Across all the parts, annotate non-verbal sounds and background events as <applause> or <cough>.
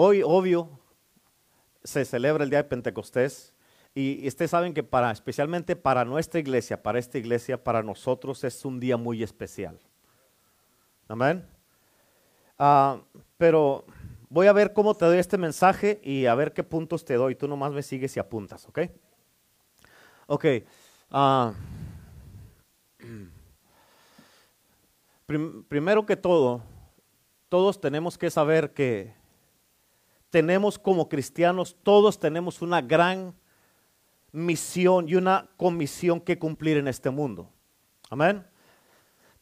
hoy, obvio, se celebra el día de Pentecostés. Y, ustedes saben que para, especialmente para nuestra iglesia, para esta iglesia, para nosotros es un día muy especial. Amén. Ah, pero voy a ver cómo te doy este mensaje y a ver qué puntos te doy. Tú nomás me sigues y apuntas, ¿ok? Ok. Ah, <clears throat> primero que todo, todos tenemos que saber que tenemos como cristianos, todos tenemos una gran misión y una comisión que cumplir en este mundo. Amén.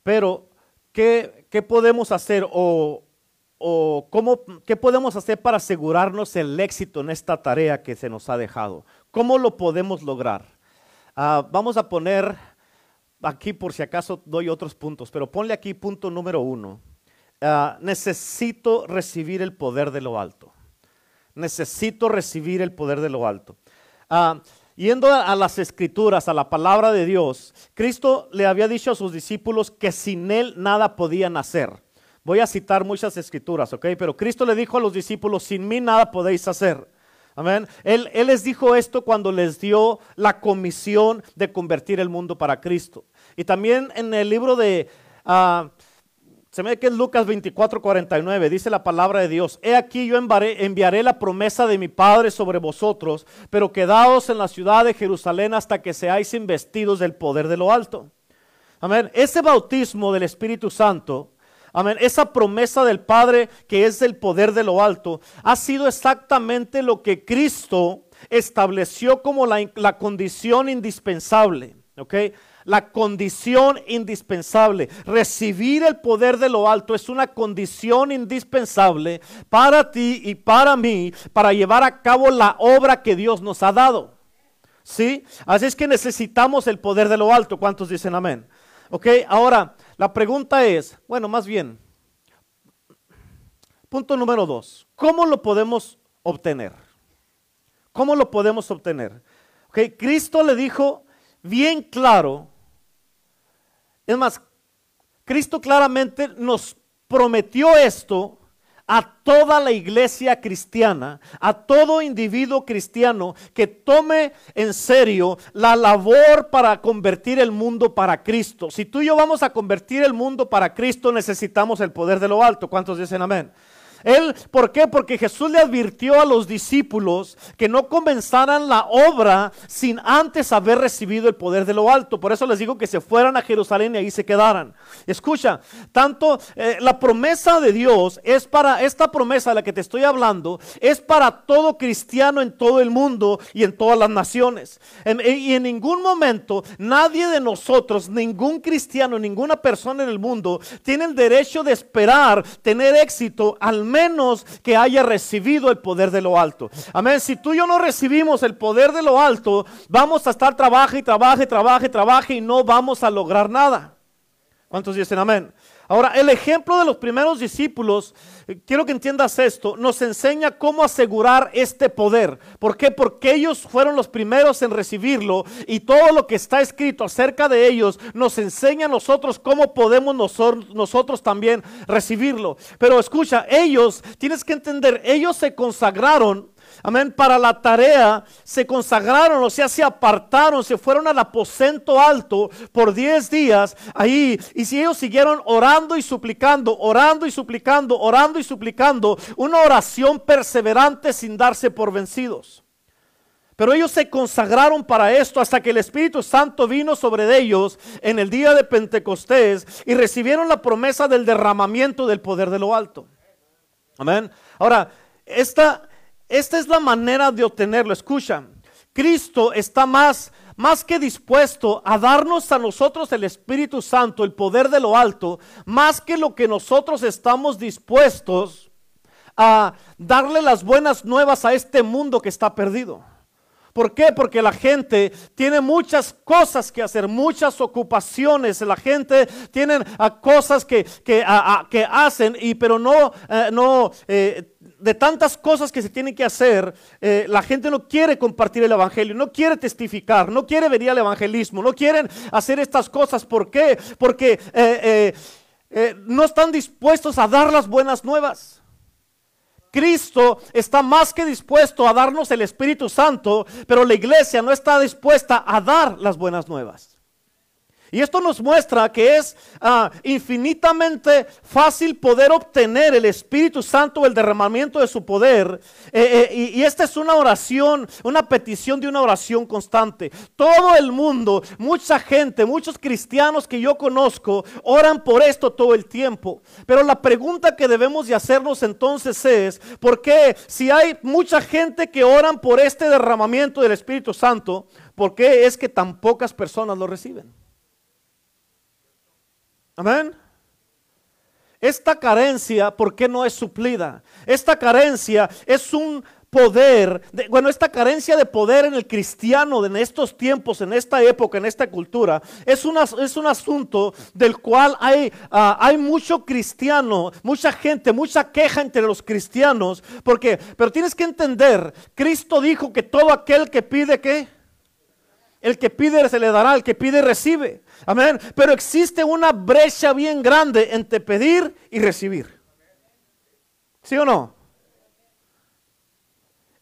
Pero, ¿qué, qué podemos hacer o, o cómo, qué podemos hacer para asegurarnos el éxito en esta tarea que se nos ha dejado? ¿Cómo lo podemos lograr? Ah, vamos a poner aquí por si acaso doy otros puntos, pero ponle aquí punto número uno. Ah, necesito recibir el poder de lo alto. Necesito recibir el poder de lo alto. Ah, yendo a, las escrituras, a la palabra de Dios, Cristo le había dicho a sus discípulos que sin Él nada podían hacer. Voy a citar muchas escrituras, ¿ok? Pero Cristo le dijo a los discípulos, sin mí nada podéis hacer. Amén. Él, les dijo esto cuando les dio la comisión de convertir el mundo para Cristo. Y también en el libro de, uh, se ve que es Lucas 24, 49, dice la palabra de Dios, he aquí yo enviaré, la promesa de mi Padre sobre vosotros, pero quedaos en la ciudad de Jerusalén hasta que seáis investidos del poder de lo alto. Amén. Ese bautismo del Espíritu Santo Amén. Esa promesa del Padre que es el poder de lo alto ha sido exactamente lo que Cristo estableció como la, condición indispensable. ¿Ok? La condición indispensable. Recibir el poder de lo alto es una condición indispensable para ti y para mí para llevar a cabo la obra que Dios nos ha dado. ¿Sí? Así es que necesitamos el poder de lo alto. ¿Cuántos dicen amén? Ok, ahora la pregunta es, bueno, más bien, punto número dos, ¿cómo lo podemos obtener? ¿Cómo lo podemos obtener? Ok, Cristo le dijo bien claro, es más, Cristo claramente nos prometió esto a toda la iglesia cristiana, a todo individuo cristiano que tome en serio la labor para convertir el mundo para Cristo. Si tú y yo vamos a convertir el mundo para Cristo, necesitamos el poder de lo alto. ¿Cuántos dicen amén? Él, ¿por qué? Porque Jesús le advirtió a los discípulos que no comenzaran la obra sin antes haber recibido el poder de lo alto. Por eso les digo que se fueran a Jerusalén y ahí se quedaran. Escucha, tanto eh, la promesa de Dios es para, esta promesa de la que te estoy hablando, es para todo cristiano en todo el mundo y en todas las naciones. y en ningún momento nadie de nosotros, ningún cristiano, ninguna persona en el mundo tiene el derecho de esperar tener éxito al menos que haya recibido el poder de lo alto. Amén. Si tú y yo no recibimos el poder de lo alto, vamos a estar trabaje y trabaje, trabaje, trabaje y no vamos a lograr nada. ¿Cuántos dicen amén? Ahora, el ejemplo de los primeros discípulos, quiero que entiendas esto, nos enseña cómo asegurar este poder. ¿Por qué? Porque ellos fueron los primeros en recibirlo y todo lo que está escrito acerca de ellos nos enseña a nosotros cómo podemos nosotros, nosotros también recibirlo. Pero escucha, ellos, tienes que entender, ellos se consagraron amén, para la tarea, se consagraron, o sea, se apartaron, se fueron al aposento alto por 10 días ahí. Y si ellos siguieron orando y suplicando, orando y suplicando, orando y suplicando, una oración perseverante sin darse por vencidos. Pero ellos se consagraron para esto hasta que el Espíritu Santo vino sobre ellos en el día de Pentecostés y recibieron la promesa del derramamiento del poder de lo alto. Amén. Ahora, esta, esta es la manera de obtenerlo. Escucha, Cristo está más, más que dispuesto a darnos a nosotros el Espíritu Santo, el poder de lo alto, más que lo que nosotros estamos dispuestos a darle las buenas nuevas a este mundo que está perdido. ¿Por qué? Porque la gente tiene muchas cosas que hacer, muchas ocupaciones. La gente tiene cosas que, que, que, hacen, y, pero no, eh, no eh, de tantas cosas que se tienen que hacer, eh, la gente no quiere compartir el Evangelio, no quiere testificar, no quiere venir al evangelismo, no quieren hacer estas cosas. ¿Por qué? Porque eh, eh, no están dispuestos a dar las buenas nuevas. Cristo está más que dispuesto a darnos el Espíritu Santo, pero la iglesia no está dispuesta a dar las buenas nuevas. Y esto nos muestra que es ah, infinitamente fácil poder obtener el Espíritu Santo, el derramamiento de su poder. Eh, eh, y, esta es una oración, una petición de una oración constante. Todo el mundo, mucha gente, muchos cristianos que yo conozco, oran por esto todo el tiempo. Pero la pregunta que debemos de hacernos entonces es, ¿por qué si hay mucha gente que oran por este derramamiento del Espíritu Santo, por qué es que tan pocas personas lo reciben? Amén. Esta carencia, ¿por qué no es suplida? Esta carencia es un poder, bueno, esta carencia de poder en el cristiano en estos tiempos, en esta época, en esta cultura, es, es un asunto del cual hay, ah, hay mucho cristiano, mucha gente, mucha queja entre los cristianos, porque, pero tienes que entender, Cristo dijo que todo aquel que pide, ¿qué? El que pide se le dará, el que pide recibe. Amén. Pero existe una brecha bien grande entre pedir y recibir. ¿Sí o no?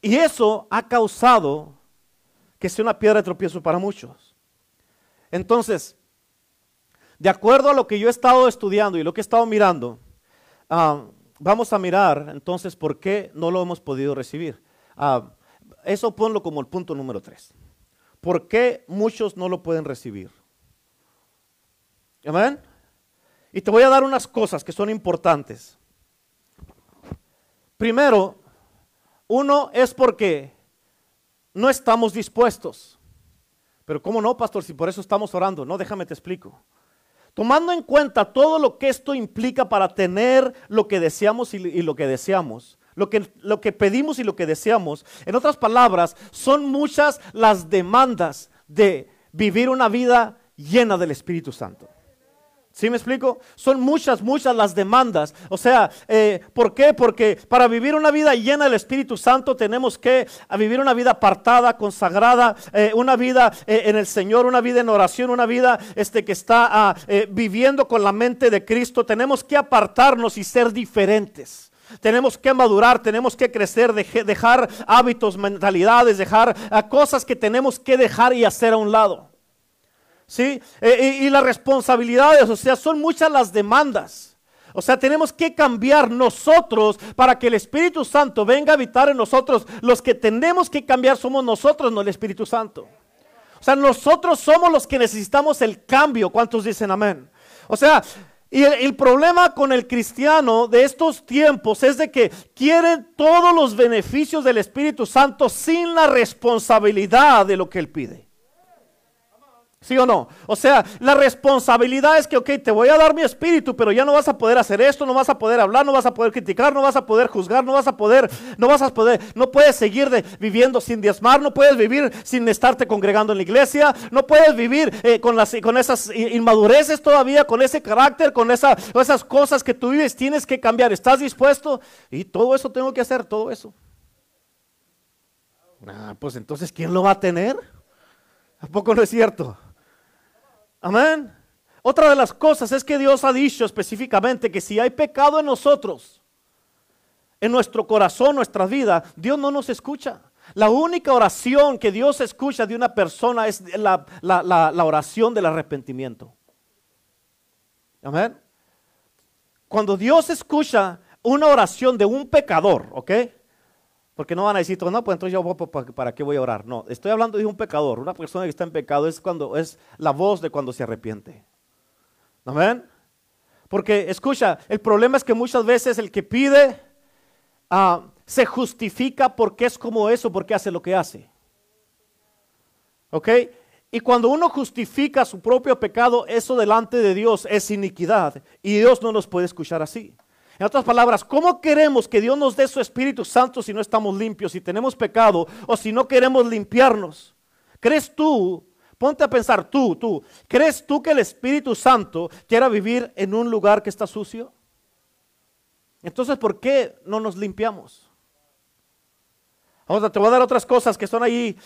Y eso ha causado que sea una piedra de tropiezo para muchos. Entonces, de acuerdo a lo que yo he estado estudiando y lo que he estado mirando, ah, vamos a mirar entonces por qué no lo hemos podido recibir. Ah, eso ponlo como el punto número tres. ¿Por qué muchos no lo pueden recibir? Amén. Y te voy a dar unas cosas que son importantes. Primero, uno es porque no estamos dispuestos. Pero ¿cómo no, pastor? Si por eso estamos orando. No, déjame te explico. Tomando en cuenta todo lo que esto implica para tener lo que deseamos y, y lo que deseamos, lo que, lo que pedimos y lo que deseamos. En otras palabras, son muchas las demandas de vivir una vida llena del Espíritu Santo. ¿Sí me explico? Son muchas, muchas las demandas. O sea, eh, ¿por qué? Porque para vivir una vida llena del Espíritu Santo tenemos que vivir una vida apartada, consagrada, eh, una vida eh, en el Señor, una vida en oración, una vida este, que está ah, viviendo con la mente de Cristo. Tenemos que apartarnos y ser diferentes. Tenemos que madurar, tenemos que crecer, dejar hábitos, mentalidades, dejar ah, cosas que tenemos que dejar y hacer a un lado. ¿Sí? Eh, y, las responsabilidades, o sea, son muchas las demandas. O sea, tenemos que cambiar nosotros para que el Espíritu Santo venga a habitar en nosotros. Los que tenemos que cambiar somos nosotros, no el Espíritu Santo. O sea, nosotros somos los que necesitamos el cambio. ¿Cuántos dicen amén? O sea, y el, problema con el cristiano de estos tiempos es de que quieren todos los beneficios del Espíritu Santo sin la responsabilidad de lo que Él pide. ¿Sí o no? O sea, la responsabilidad es que, ok, te voy a dar mi espíritu, pero ya no vas a poder hacer esto, no vas a poder hablar, no vas a poder criticar, no vas a poder juzgar, no vas a poder, no vas a poder, no puedes seguir viviendo sin diezmar, no puedes vivir sin estarte congregando en la iglesia, no puedes vivir eh, con, las, con esas inmadureces todavía, con ese carácter, con esas cosas que tú vives, tienes que cambiar. ¿Estás dispuesto? Y todo eso tengo que hacer, todo eso. Ah, pues entonces, ¿quién lo va a tener? ¿A poco no es cierto? Amén. Otra de las cosas es que Dios ha dicho específicamente que si hay pecado en nosotros, en nuestro corazón, nuestra vida, Dios no nos escucha. La única oración que Dios escucha de una persona es la, la oración del arrepentimiento. Amén. Cuando Dios escucha una oración de un pecador, ¿ok? Porque no van a decir, no, pues entonces yo para qué voy a orar. No, estoy hablando de un pecador. Una persona que está en pecado es cuando es la voz de cuando se arrepiente. Amén. Porque escucha, el problema es que muchas veces el que pide ah, se justifica porque es como eso, porque hace lo que hace. ¿Ok? Y cuando uno justifica su propio pecado, eso delante de Dios es iniquidad. Y Dios no nos puede escuchar así. En otras palabras, ¿cómo queremos que Dios nos dé su Espíritu Santo si no estamos limpios, si tenemos pecado o si no queremos limpiarnos? ¿Crees tú, ponte a pensar tú, tú, ¿crees tú que el Espíritu Santo quiera vivir en un lugar que está sucio? Entonces, ¿por qué no nos limpiamos? Ahora te voy a dar otras cosas que son ahí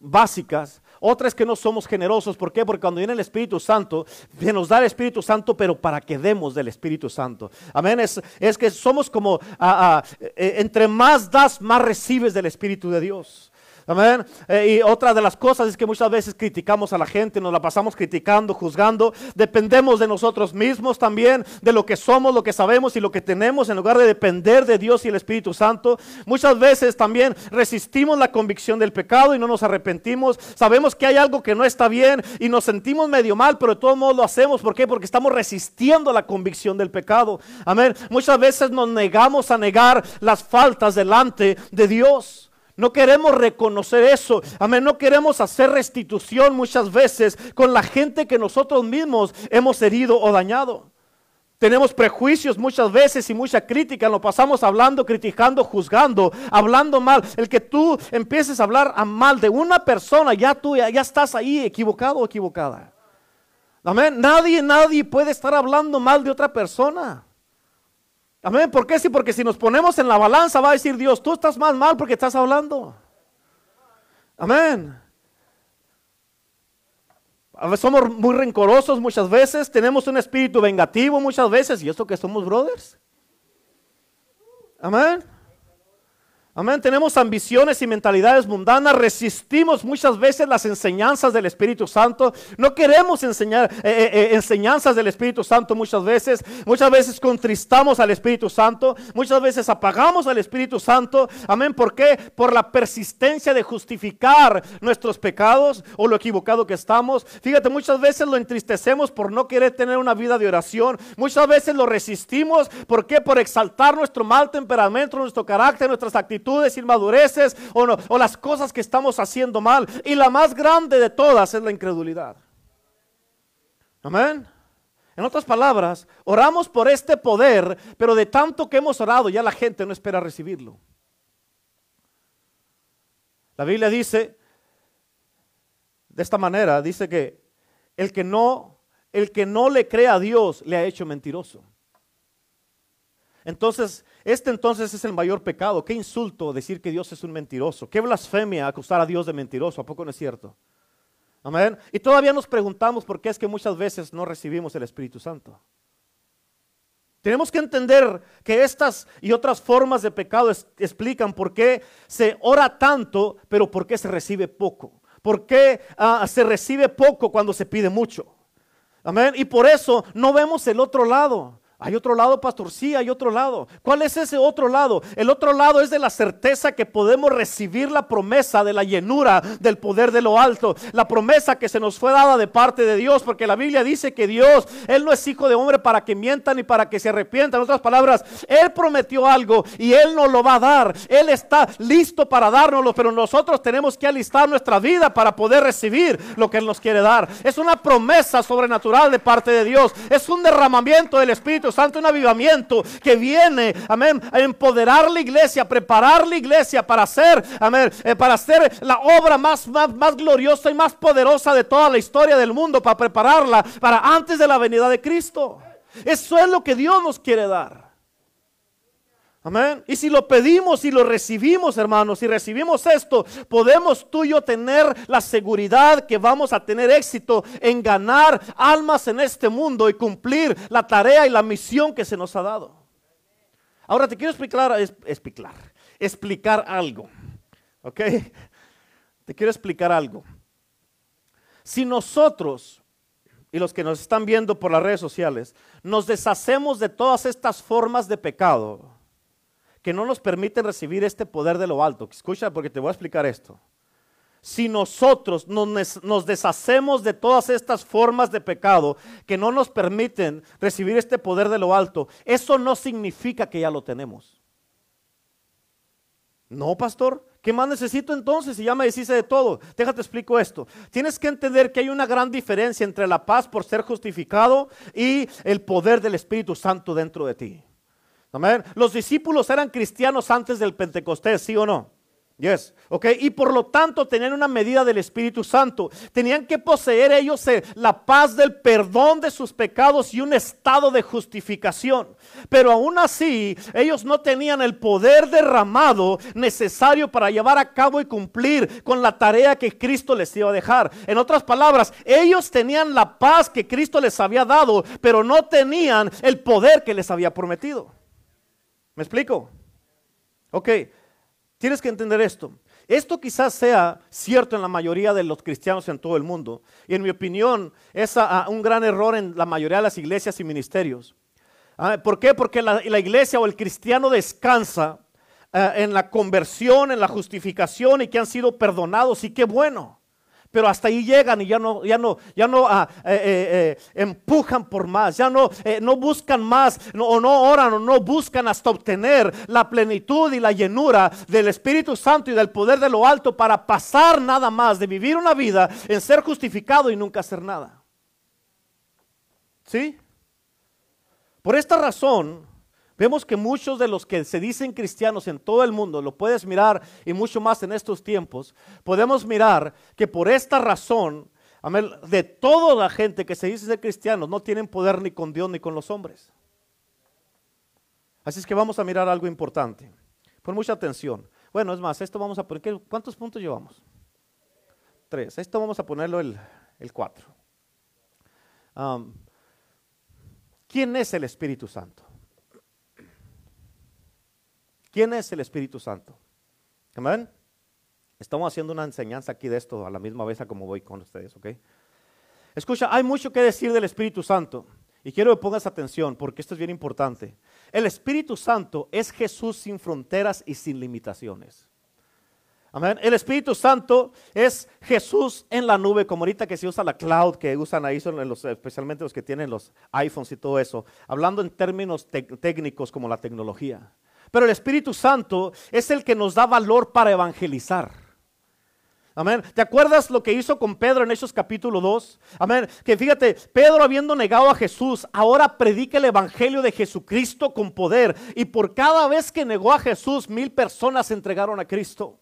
básicas. Otra es que no somos generosos. ¿Por qué? Porque cuando viene el Espíritu Santo, se nos da el Espíritu Santo, pero para que demos del Espíritu Santo. Amén. Es, es que somos como, ah, ah, eh, entre más das, más recibes del Espíritu de Dios. Amén. Eh, y otra de las cosas es que muchas veces criticamos a la gente, nos la pasamos criticando, juzgando. Dependemos de nosotros mismos también, de lo que somos, lo que sabemos y lo que tenemos, en lugar de depender de Dios y el Espíritu Santo. Muchas veces también resistimos la convicción del pecado y no nos arrepentimos. Sabemos que hay algo que no está bien y nos sentimos medio mal, pero de todos modos lo hacemos. ¿Por qué? Porque estamos resistiendo la convicción del pecado. Amén. Muchas veces nos negamos a negar las faltas delante de Dios. No queremos reconocer eso. Amén. No queremos hacer restitución muchas veces con la gente que nosotros mismos hemos herido o dañado. Tenemos prejuicios muchas veces y mucha crítica. Lo pasamos hablando, criticando, juzgando, hablando mal. El que tú empieces a hablar mal de una persona, ya tú ya, ya estás ahí equivocado o equivocada. Amén. Nadie, nadie puede estar hablando mal de otra persona. Amén. ¿Por qué? Sí, porque si nos ponemos en la balanza va a decir Dios, tú estás más mal porque estás hablando. Amén. Somos muy rencorosos muchas veces, tenemos un espíritu vengativo muchas veces, y esto que somos brothers. Amén. Amén. Tenemos ambiciones y mentalidades mundanas. Resistimos muchas veces las enseñanzas del Espíritu Santo. No queremos enseñar eh, eh, eh, enseñanzas del Espíritu Santo muchas veces. Muchas veces contristamos al Espíritu Santo. Muchas veces apagamos al Espíritu Santo. Amén. ¿Por qué? Por la persistencia de justificar nuestros pecados o lo equivocado que estamos. Fíjate, muchas veces lo entristecemos por no querer tener una vida de oración. Muchas veces lo resistimos. ¿Por qué? Por exaltar nuestro mal temperamento, nuestro carácter, nuestras actitudes inmadureces o, o las cosas que estamos haciendo mal. Y la más grande de todas es la incredulidad. Amén. En otras palabras, oramos por este poder, pero de tanto que hemos orado ya la gente no espera recibirlo. La Biblia dice de esta manera, dice que el que no el que no le cree a Dios le ha hecho mentiroso. Entonces, este entonces es el mayor pecado. Qué insulto decir que Dios es un mentiroso. Qué blasfemia acusar a Dios de mentiroso. ¿A poco no es cierto? Amén. Y todavía nos preguntamos por qué es que muchas veces no recibimos el Espíritu Santo. Tenemos que entender que estas y otras formas de pecado explican por qué se ora tanto, pero por qué se recibe poco. ¿Por qué ah, se recibe poco cuando se pide mucho? Amén. Y por eso no vemos el otro lado. ¿Hay otro lado, pastor? Sí, hay otro lado. ¿Cuál es ese otro lado? El otro lado es de la certeza que podemos recibir la promesa de la llenura del poder de lo alto. La promesa que se nos fue dada de parte de Dios. Porque la Biblia dice que Dios, Él no es hijo de hombre para que mienta ni para que se arrepienta. En otras palabras, Él prometió algo y Él nos lo va a dar. Él está listo para dárnoslo. Pero nosotros tenemos que alistar nuestra vida para poder recibir lo que Él nos quiere dar. Es una promesa sobrenatural de parte de Dios. Es un derramamiento del Espíritu Santo, un avivamiento que viene, amén, a empoderar la iglesia, a preparar la iglesia para hacer, amén, eh, para hacer la obra más, más, más gloriosa y más poderosa de toda la historia del mundo, para prepararla para antes de la venida de Cristo. Eso es lo que Dios nos quiere dar. Amén. Y si lo pedimos y lo recibimos, hermanos, si recibimos esto, podemos tú y yo tener la seguridad que vamos a tener éxito en ganar almas en este mundo y cumplir la tarea y la misión que se nos ha dado. Ahora te quiero explicar, explicar, explicar algo. ¿Ok? Te quiero explicar algo. Si nosotros y los que nos están viendo por las redes sociales, nos deshacemos de todas estas formas de pecado, que no nos permiten recibir este poder de lo alto. Escucha porque te voy a explicar esto. Si nosotros nos, deshacemos de todas estas formas de pecado que no nos permiten recibir este poder de lo alto, eso no significa que ya lo tenemos. No, pastor. ¿Qué más necesito entonces si ya me deshice de todo? Déjate explico esto. Tienes que entender que hay una gran diferencia entre la paz por ser justificado y el poder del Espíritu Santo dentro de ti. Los discípulos eran cristianos antes del Pentecostés, ¿sí o no? Yes, ok. Y por lo tanto tenían una medida del Espíritu Santo. Tenían que poseer ellos eh, la paz del perdón de sus pecados y un estado de justificación. Pero aún así, ellos no tenían el poder derramado necesario para llevar a cabo y cumplir con la tarea que Cristo les iba a dejar. En otras palabras, ellos tenían la paz que Cristo les había dado, pero no tenían el poder que les había prometido. ¿Me explico? Ok. Tienes que entender esto. Esto quizás sea cierto en la mayoría de los cristianos en todo el mundo. Y en mi opinión es un gran error en la mayoría de las iglesias y ministerios. Ah, ¿Por qué? Porque la, iglesia o el cristiano descansa eh, en la conversión, en la justificación y que han sido perdonados. Y qué bueno pero hasta ahí llegan y ya no, ya no, ya no ah, eh, eh, eh, empujan por más, ya no, no buscan más, o no oran o no buscan hasta obtener la plenitud y la llenura del Espíritu Santo y del poder de lo alto para pasar nada más de vivir una vida en ser justificado y nunca hacer nada. ¿Sí? Por esta razón, Vemos que muchos de los que se dicen cristianos en todo el mundo, lo puedes mirar y mucho más en estos tiempos, podemos mirar que por esta razón, de toda la gente que se dice ser cristianos, no tienen poder ni con Dios ni con los hombres. Así es que vamos a mirar algo importante. Pon mucha atención. Bueno, es más, esto vamos a poner, ¿cuántos puntos llevamos? Tres. Esto vamos a ponerlo el, cuatro. ¿Quién es el Espíritu Santo? ¿Quién es el Espíritu Santo? Amén. Estamos haciendo una enseñanza aquí de esto a la misma vez como voy con ustedes, ¿ok? Escucha, hay mucho que decir del Espíritu Santo. Y quiero que pongas atención porque esto es bien importante. El Espíritu Santo es Jesús sin fronteras y sin limitaciones. Amén. El Espíritu Santo es Jesús en la nube, como ahorita que se usa la cloud, que usan ahí, especialmente los que tienen los iPhones y todo eso. Hablando en términos técnicos como la tecnología. Pero el Espíritu Santo es el que nos da valor para evangelizar. Amén. ¿Te acuerdas lo que hizo con Pedro en Hechos capítulo 2? Amén. Que fíjate, Pedro habiendo negado a Jesús, ahora predica el evangelio de Jesucristo con poder. Y por cada vez que negó a Jesús, mil personas se entregaron a Cristo.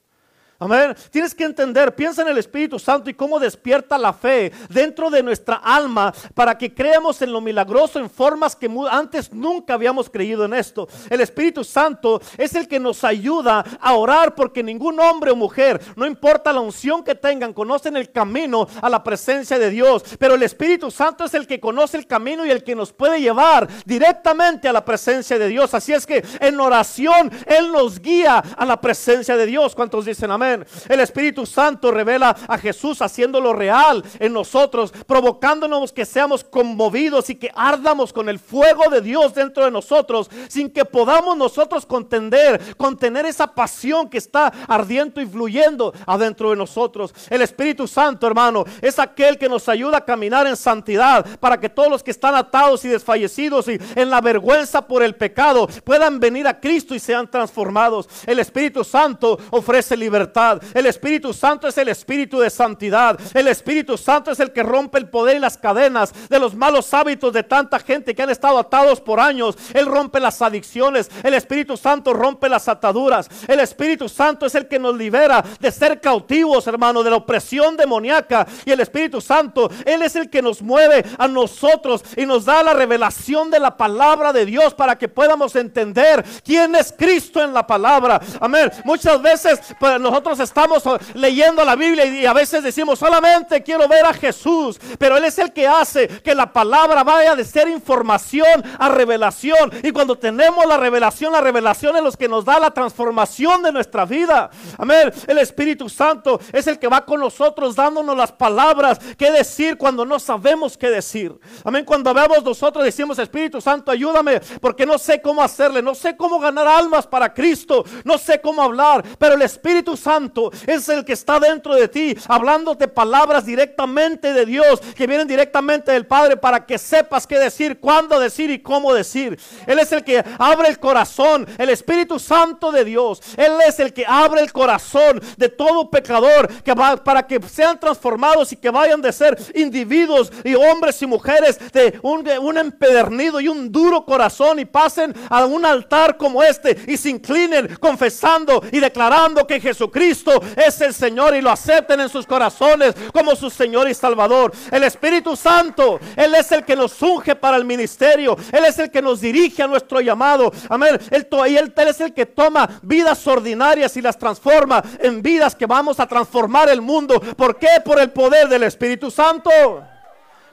Amén. Tienes que entender, piensa en el Espíritu Santo y cómo despierta la fe dentro de nuestra alma para que creamos en lo milagroso en formas que antes nunca habíamos creído en esto. El Espíritu Santo es el que nos ayuda a orar porque ningún hombre o mujer, no importa la unción que tengan, conocen el camino a la presencia de Dios. Pero el Espíritu Santo es el que conoce el camino y el que nos puede llevar directamente a la presencia de Dios. Así es que en oración Él nos guía a la presencia de Dios. ¿Cuántos dicen amén? El Espíritu Santo revela a Jesús haciéndolo real en nosotros, provocándonos que seamos conmovidos y que ardamos con el fuego de Dios dentro de nosotros, sin que podamos nosotros contender, contener esa pasión que está ardiendo y fluyendo adentro de nosotros. El Espíritu Santo, hermano, es aquel que nos ayuda a caminar en santidad para que todos los que están atados y desfallecidos y en la vergüenza por el pecado puedan venir a Cristo y sean transformados. El Espíritu Santo ofrece libertad el Espíritu Santo es el Espíritu de santidad. El Espíritu Santo es el que rompe el poder y las cadenas de los malos hábitos de tanta gente que han estado atados por años. Él rompe las adicciones. El Espíritu Santo rompe las ataduras. El Espíritu Santo es el que nos libera de ser cautivos, hermano, de la opresión demoníaca. Y el Espíritu Santo, Él es el que nos mueve a nosotros y nos da la revelación de la palabra de Dios para que podamos entender quién es Cristo en la palabra. Amén. Muchas veces pues, nosotros estamos leyendo la Biblia y a veces decimos solamente quiero ver a Jesús, pero Él es el que hace que la palabra vaya de ser información a revelación. Y cuando tenemos la revelación, la revelación es lo que nos da la transformación de nuestra vida. Amén. El Espíritu Santo es el que va con nosotros dándonos las palabras que decir cuando no sabemos qué decir. Amén. Cuando vemos nosotros decimos Espíritu Santo, ayúdame porque no sé cómo hacerle, no sé cómo ganar almas para Cristo, no sé cómo hablar, pero el Espíritu Santo es el que está dentro de ti, hablándote palabras directamente de Dios, que vienen directamente del Padre para que sepas qué decir, cuándo decir y cómo decir. Él es el que abre el corazón, el Espíritu Santo de Dios. Él es el que abre el corazón de todo pecador para que sean transformados y que vayan de ser individuos y hombres y mujeres de un, de un empedernido y un duro corazón y pasen a un altar como este y se inclinen confesando y declarando que Jesucristo Jesucristo es el Señor y lo acepten en sus corazones como su Señor y Salvador. El Espíritu Santo, Él es el que nos unge para el ministerio. Él es el que nos dirige a nuestro llamado. Amén. Él, él es el que toma vidas ordinarias y las transforma en vidas que vamos a transformar el mundo. ¿Por qué? Por el poder del Espíritu Santo.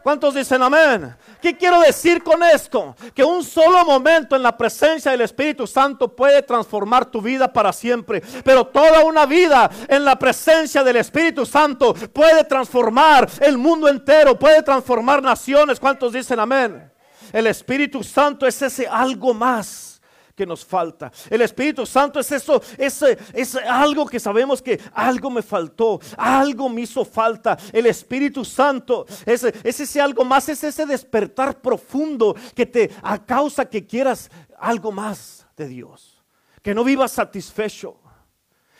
¿Cuántos dicen amén? ¿Qué quiero decir con esto? Que un solo momento en la presencia del Espíritu Santo puede transformar tu vida para siempre. Pero toda una vida en la presencia del Espíritu Santo puede transformar el mundo entero, puede transformar naciones. ¿Cuántos dicen amén? El Espíritu Santo es ese algo más que nos falta. El Espíritu Santo es eso, es, es algo que sabemos que algo me faltó, algo me hizo falta. El Espíritu Santo es, es ese algo más, es ese despertar profundo que te a causa que quieras algo más de Dios. Que no vivas satisfecho.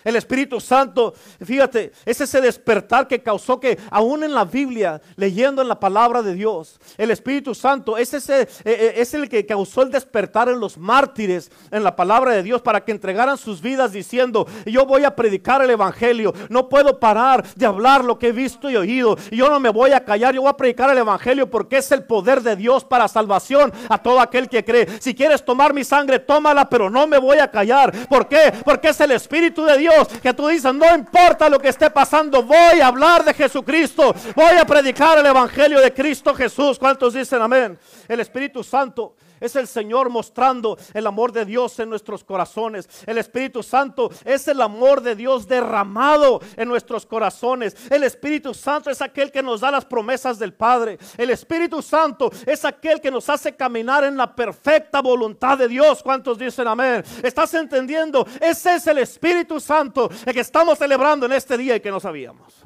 El Espíritu Santo, fíjate, es ese despertar que causó que aún en la Biblia, leyendo en la palabra de Dios, el Espíritu Santo es, ese, eh, eh, es el que causó el despertar en los mártires en la palabra de Dios para que entregaran sus vidas diciendo, yo voy a predicar el Evangelio, no puedo parar de hablar lo que he visto y oído, yo no me voy a callar, yo voy a predicar el Evangelio porque es el poder de Dios para salvación a todo aquel que cree. Si quieres tomar mi sangre, tómala, pero no me voy a callar. ¿Por qué? Porque es el Espíritu de Dios que tú dices, no importa lo que esté pasando, voy a hablar de Jesucristo, voy a predicar el Evangelio de Cristo Jesús. ¿Cuántos dicen amén? El Espíritu Santo es el Señor mostrando el amor de Dios en nuestros corazones. El Espíritu Santo es el amor de Dios derramado en nuestros corazones. El Espíritu Santo es aquel que nos da las promesas del Padre. El Espíritu Santo es aquel que nos hace caminar en la perfecta voluntad de Dios. ¿Cuántos dicen amén? ¿Estás entendiendo? Ese es el Espíritu Santo el que estamos celebrando en este día y que no sabíamos.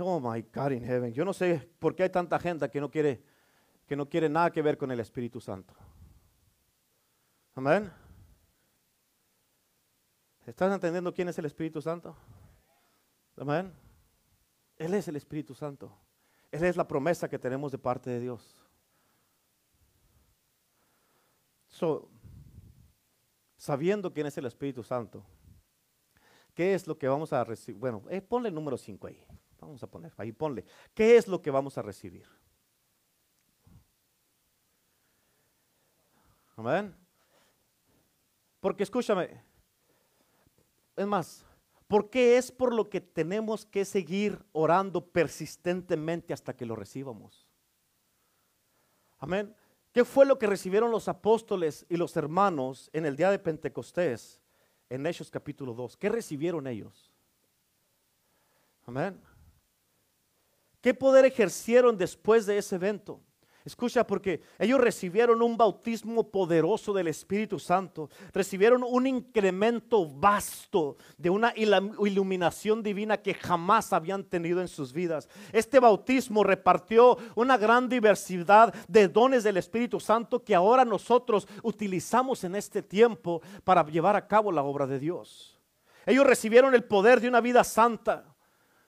Oh my God in heaven. Yo no sé por qué hay tanta gente que no quiere que no quiere nada que ver con el Espíritu Santo. Amén. ¿Estás entendiendo quién es el Espíritu Santo? Amén. Él es el Espíritu Santo. Él es la promesa que tenemos de parte de Dios. So, sabiendo quién es el Espíritu Santo, ¿qué es lo que vamos a recibir? Bueno, eh, ponle el número 5 ahí. Vamos a poner, ahí ponle. ¿Qué es lo que vamos a recibir? Amén. Porque escúchame, es más, porque es por lo que tenemos que seguir orando persistentemente hasta que lo recibamos. Amén. ¿Qué fue lo que recibieron los apóstoles y los hermanos en el día de Pentecostés en Hechos capítulo 2? ¿Qué recibieron ellos? Amén. ¿Qué poder ejercieron después de ese evento? Escucha, porque ellos recibieron un bautismo poderoso del Espíritu Santo, recibieron un incremento vasto de una iluminación divina que jamás habían tenido en sus vidas. Este bautismo repartió una gran diversidad de dones del Espíritu Santo que ahora nosotros utilizamos en este tiempo para llevar a cabo la obra de Dios. Ellos recibieron el poder de una vida santa.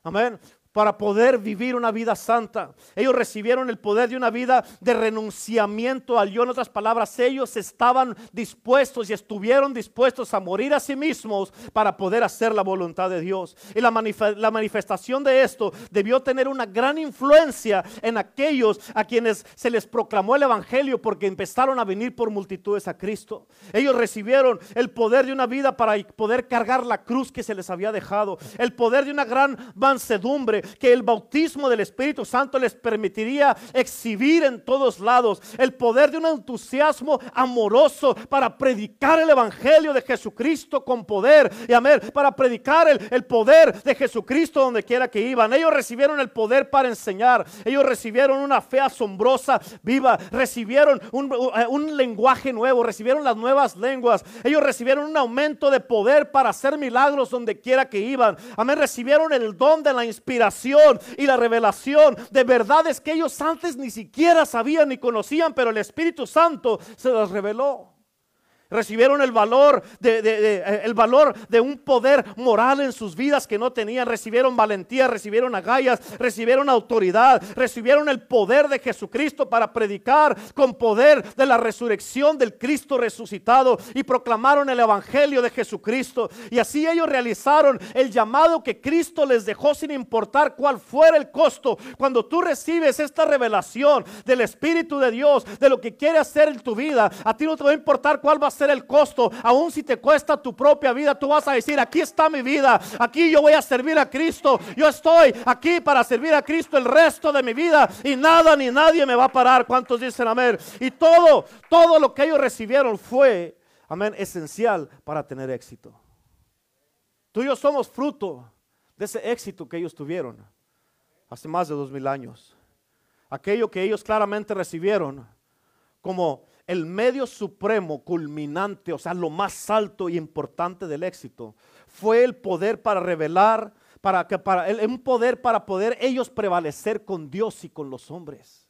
Amén para poder vivir una vida santa. Ellos recibieron el poder de una vida de renunciamiento al yo. En otras palabras, ellos estaban dispuestos y estuvieron dispuestos a morir a sí mismos para poder hacer la voluntad de Dios. Y la, la manifestación de esto debió tener una gran influencia en aquellos a quienes se les proclamó el Evangelio porque empezaron a venir por multitudes a Cristo. Ellos recibieron el poder de una vida para poder cargar la cruz que se les había dejado. El poder de una gran mansedumbre que el bautismo del Espíritu Santo les permitiría exhibir en todos lados el poder de un entusiasmo amoroso para predicar el Evangelio de Jesucristo con poder. Y amén, para predicar el, el poder de Jesucristo donde quiera que iban. Ellos recibieron el poder para enseñar, ellos recibieron una fe asombrosa, viva, recibieron un, un lenguaje nuevo, recibieron las nuevas lenguas, ellos recibieron un aumento de poder para hacer milagros donde quiera que iban. Amén, recibieron el don de la inspiración y la revelación de verdades que ellos antes ni siquiera sabían ni conocían, pero el Espíritu Santo se las reveló. Recibieron el valor de, eh, el valor de un poder moral en sus vidas que no tenían, recibieron valentía, recibieron agallas, recibieron autoridad, recibieron el poder de Jesucristo para predicar con poder de la resurrección del Cristo resucitado y proclamaron el evangelio de Jesucristo y así ellos realizaron el llamado que Cristo les dejó sin importar cuál fuera el costo. Cuando tú recibes esta revelación del Espíritu de Dios, de lo que quiere hacer en tu vida, a ti no te va a importar cuál va a ser el costo, aun si te cuesta tu propia vida, tú vas a decir, aquí está mi vida, aquí yo voy a servir a Cristo, yo estoy aquí para servir a Cristo el resto de mi vida y nada ni nadie me va a parar. ¿Cuántos dicen amén? Y todo, todo lo que ellos recibieron fue, amén, esencial para tener éxito. Tú y yo somos fruto de ese éxito que ellos tuvieron hace más de dos mil años. Aquello que ellos claramente recibieron como el medio supremo, culminante, o sea, lo más alto y importante del éxito, fue el poder para revelar, para que para un poder para poder ellos prevalecer con Dios y con los hombres.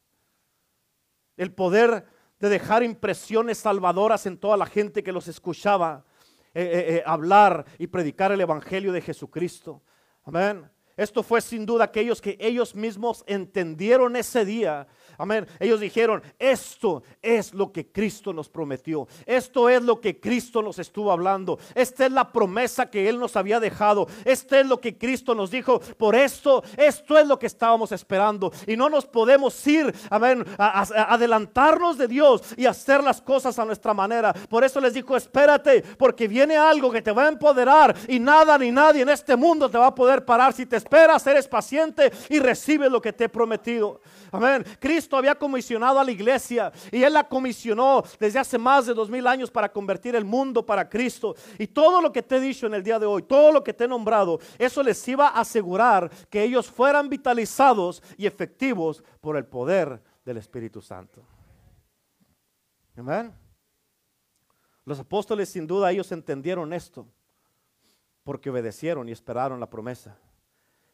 El poder de dejar impresiones salvadoras en toda la gente que los escuchaba eh, eh, eh, hablar y predicar el evangelio de Jesucristo. Amén. Esto fue sin duda aquellos que ellos mismos entendieron ese día Amén. Ellos dijeron, esto es lo que Cristo nos prometió. Esto es lo que Cristo nos estuvo hablando. Esta es la promesa que Él nos había dejado. Este es lo que Cristo nos dijo. Por esto, esto es lo que estábamos esperando. Y no nos podemos ir, amén, a, adelantarnos de Dios y hacer las cosas a nuestra manera. Por eso les dijo, espérate, porque viene algo que te va a empoderar y nada ni nadie en este mundo te va a poder parar. Si te esperas, eres paciente y recibes lo que te he prometido. Amén. Cristo había comisionado a la iglesia y Él la comisionó desde hace más de dos mil años para convertir el mundo para Cristo. Y todo lo que te he dicho en el día de hoy, todo lo que te he nombrado, eso les iba a asegurar que ellos fueran vitalizados y efectivos por el poder del Espíritu Santo. Amén. Los apóstoles sin duda ellos entendieron esto porque obedecieron y esperaron la promesa.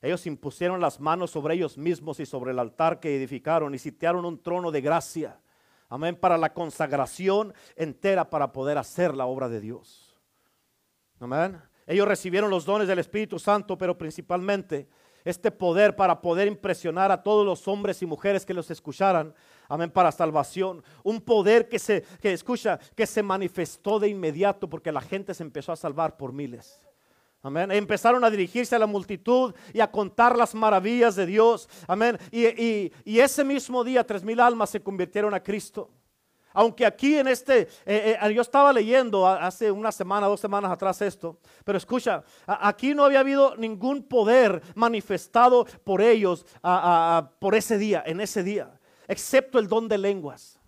Ellos impusieron las manos sobre ellos mismos y sobre el altar que edificaron y sitiaron un trono de gracia. Amén, para la consagración entera para poder hacer la obra de Dios. Amén. Ellos recibieron los dones del Espíritu Santo, pero principalmente este poder para poder impresionar a todos los hombres y mujeres que los escucharan. Amén, para salvación. Un poder que se, que escucha, que se manifestó de inmediato porque la gente se empezó a salvar por miles. Amén. Empezaron a dirigirse a la multitud y a contar las maravillas de Dios. Amén. Y, ese mismo día tres mil almas se convirtieron a Cristo. Aunque aquí en este, eh, eh, yo estaba leyendo hace una semana, dos semanas atrás esto, pero escucha, aquí no había habido ningún poder manifestado por ellos por ese día, en ese día, excepto el don de lenguas.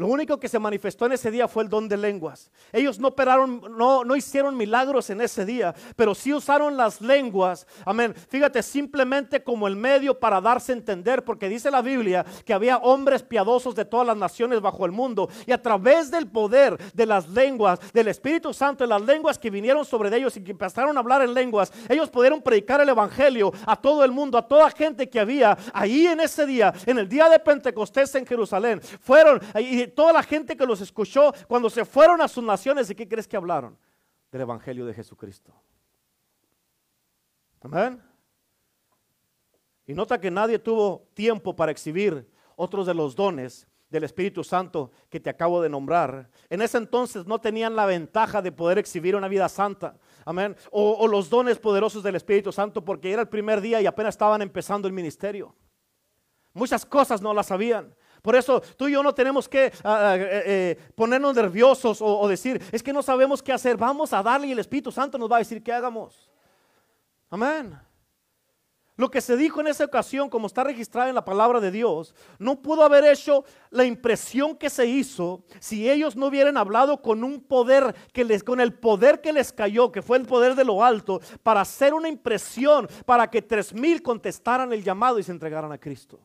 Lo único que se manifestó en ese día fue el don de lenguas. Ellos no operaron, no, no hicieron milagros en ese día, pero sí usaron las lenguas. Amén. Fíjate, simplemente como el medio para darse a entender, porque dice la Biblia que había hombres piadosos de todas las naciones bajo el mundo. Y a través del poder de las lenguas, del Espíritu Santo, de las lenguas que vinieron sobre ellos y que empezaron a hablar en lenguas, ellos pudieron predicar el Evangelio a todo el mundo, a toda gente que había ahí en ese día, en el día de Pentecostés en Jerusalén. Fueron y toda la gente que los escuchó cuando se fueron a sus naciones, ¿de qué crees que hablaron? Del Evangelio de Jesucristo. Amén. Y nota que nadie tuvo tiempo para exhibir otros de los dones del Espíritu Santo que te acabo de nombrar. En ese entonces no tenían la ventaja de poder exhibir una vida santa. Amén. O, o, los dones poderosos del Espíritu Santo porque era el primer día y apenas estaban empezando el ministerio. Muchas cosas no las sabían. Por eso tú y yo no tenemos que ah, ah, eh, eh, ponernos nerviosos o, decir, es que no sabemos qué hacer. Vamos a darle y el Espíritu Santo nos va a decir qué hagamos. Amén. Lo que se dijo en esa ocasión, como está registrado en la palabra de Dios, no pudo haber hecho la impresión que se hizo si ellos no hubieran hablado con un poder que les, con el poder que les cayó, que fue el poder de lo alto, para hacer una impresión, para que tres mil contestaran el llamado y se entregaran a Cristo.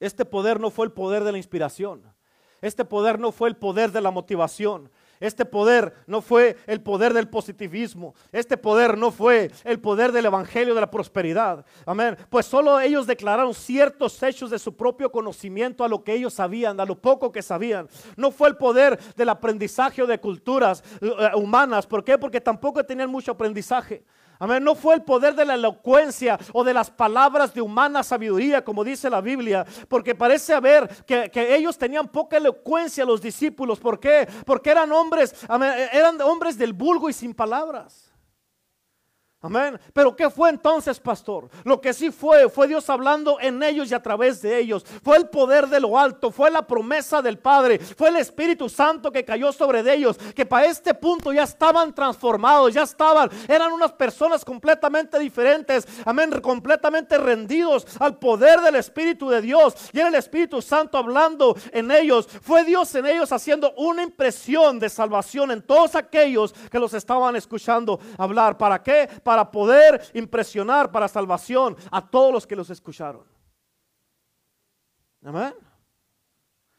Este poder no fue el poder de la inspiración. Este poder no fue el poder de la motivación. Este poder no fue el poder del positivismo. Este poder no fue el poder del evangelio de la prosperidad. Amén. Pues solo ellos declararon ciertos hechos de su propio conocimiento a lo que ellos sabían, a lo poco que sabían. No fue el poder del aprendizaje de culturas eh, humanas. ¿Por qué? Porque tampoco tenían mucho aprendizaje. Amén. No fue el poder de la elocuencia o de las palabras de humana sabiduría, como dice la Biblia, porque parece haber que, ellos tenían poca elocuencia los discípulos. ¿Por qué? Porque eran hombres, eran hombres del vulgo y sin palabras. Amén. Pero ¿qué fue entonces, pastor? Lo que sí fue, fue Dios hablando en ellos y a través de ellos. Fue el poder de lo alto, fue la promesa del Padre, fue el Espíritu Santo que cayó sobre ellos, que para este punto ya estaban transformados, ya estaban, eran unas personas completamente diferentes, amén, completamente rendidos al poder del Espíritu de Dios. Y era el Espíritu Santo hablando en ellos. Fue Dios en ellos haciendo una impresión de salvación en todos aquellos que los estaban escuchando hablar. ¿Para qué? Para poder impresionar para salvación a todos los que los escucharon. Amén.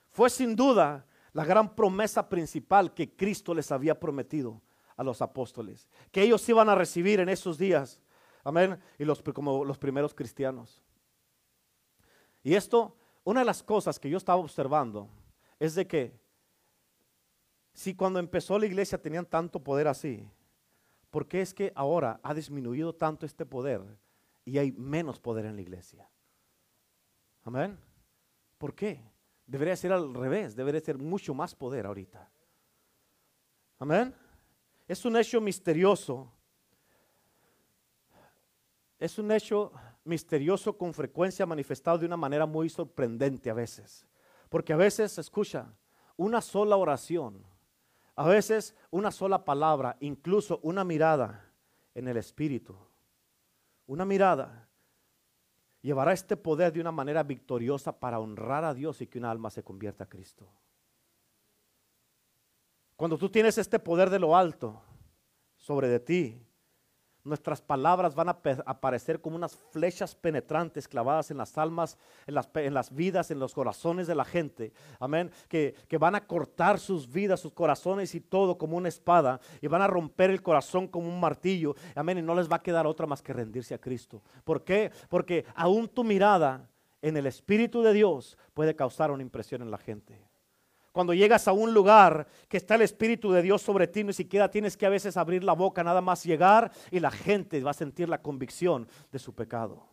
Fue sin duda la gran promesa principal que Cristo les había prometido a los apóstoles, que ellos iban a recibir en esos días. Amén. Y los, como los primeros cristianos. Y esto, una de las cosas que yo estaba observando es de que si cuando empezó la iglesia tenían tanto poder así, ¿Por qué es que ahora ha disminuido tanto este poder y hay menos poder en la iglesia? Amén. ¿Por qué? Debería ser al revés, debería ser mucho más poder ahorita. Amén. Es un hecho misterioso. Es un hecho misterioso con frecuencia manifestado de una manera muy sorprendente a veces. Porque a veces, escucha, una sola oración a veces una sola palabra, incluso una mirada en el Espíritu, una mirada llevará este poder de una manera victoriosa para honrar a Dios y que una alma se convierta a Cristo. Cuando tú tienes este poder de lo alto sobre de ti, Nuestras palabras van a aparecer como unas flechas penetrantes clavadas en las almas, en las, en las vidas, en los corazones de la gente. Amén. Que, que, van a cortar sus vidas, sus corazones y todo como una espada. Y van a romper el corazón como un martillo. Amén. Y no les va a quedar otra más que rendirse a Cristo. ¿Por qué? Porque aún tu mirada en el Espíritu de Dios puede causar una impresión en la gente. Cuando llegas a un lugar que está el Espíritu de Dios sobre ti, ni siquiera tienes que a veces abrir la boca, nada más llegar y la gente va a sentir la convicción de su pecado.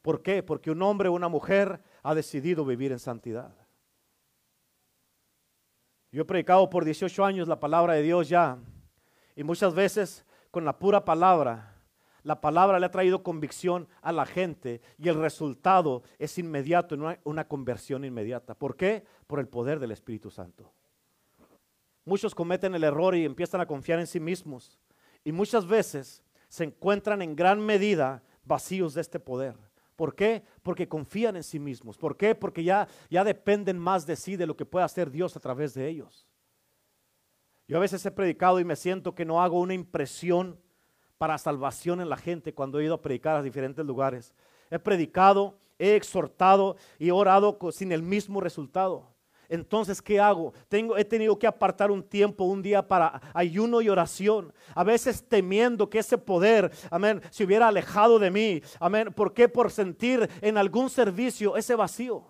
¿Por qué? Porque un hombre o una mujer ha decidido vivir en santidad. Yo he predicado por 18 años la palabra de Dios ya y muchas veces con la pura palabra la palabra le ha traído convicción a la gente y el resultado es inmediato, una, una conversión inmediata. ¿Por qué? Por el poder del Espíritu Santo. Muchos cometen el error y empiezan a confiar en sí mismos y muchas veces se encuentran en gran medida vacíos de este poder. ¿Por qué? Porque confían en sí mismos. ¿Por qué? Porque ya, ya dependen más de sí, de lo que puede hacer Dios a través de ellos. Yo a veces he predicado y me siento que no hago una impresión para salvación en la gente cuando he ido a predicar a diferentes lugares. He predicado, he exhortado y he orado sin el mismo resultado. Entonces, ¿qué hago? Tengo, he tenido que apartar un tiempo, un día para ayuno y oración. A veces temiendo que ese poder, amén, se hubiera alejado de mí. Amén. ¿Por qué? Por sentir en algún servicio ese vacío.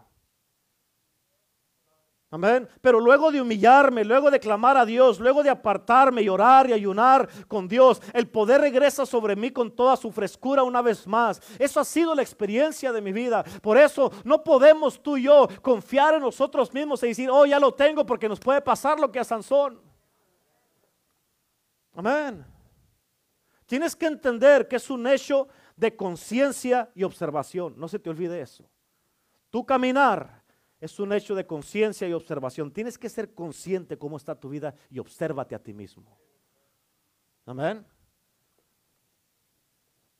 Amén. Pero luego de humillarme, luego de clamar a Dios, luego de apartarme y orar y ayunar con Dios, el poder regresa sobre mí con toda su frescura una vez más. Eso ha sido la experiencia de mi vida. Por eso no podemos tú y yo confiar en nosotros mismos y decir, oh, ya lo tengo porque nos puede pasar lo que a Sansón. Amén. Tienes que entender que es un hecho de conciencia y observación. No se te olvide eso. Tu caminar es un hecho de conciencia y observación. Tienes que ser consciente cómo está tu vida y obsérvate a ti mismo. Amén.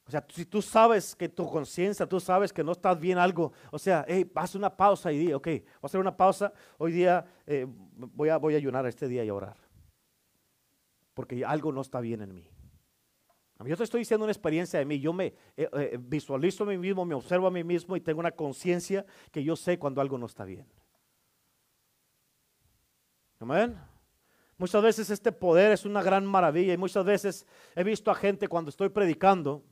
O sea, si tú sabes que tu conciencia, tú sabes que no estás bien algo, o sea, hey, haz una pausa y di, ok, voy a hacer una pausa, hoy día eh, voy, a, voy a ayunar este día y orar. Porque algo no está bien en mí. Yo te estoy diciendo una experiencia de mí. Yo me eh, eh, visualizo a mí mismo, me observo a mí mismo y tengo una conciencia que yo sé cuando algo no está bien. Amén. Muchas veces este poder es una gran maravilla y muchas veces he visto a gente cuando estoy predicando,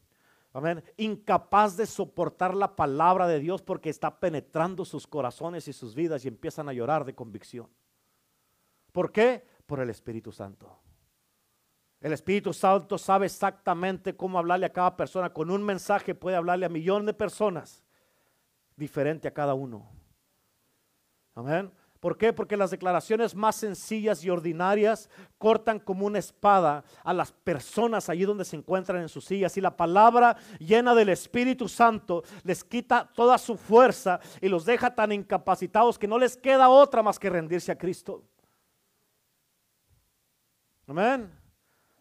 amén, incapaz de soportar la palabra de Dios porque está penetrando sus corazones y sus vidas y empiezan a llorar de convicción. ¿Por qué? Por el Espíritu Santo. El Espíritu Santo sabe exactamente cómo hablarle a cada persona. Con un mensaje puede hablarle a millones de personas, diferente a cada uno. Amén. ¿Por qué? Porque las declaraciones más sencillas y ordinarias cortan como una espada a las personas allí donde se encuentran en sus sillas. Y la palabra llena del Espíritu Santo les quita toda su fuerza y los deja tan incapacitados que no les queda otra más que rendirse a Cristo. Amén.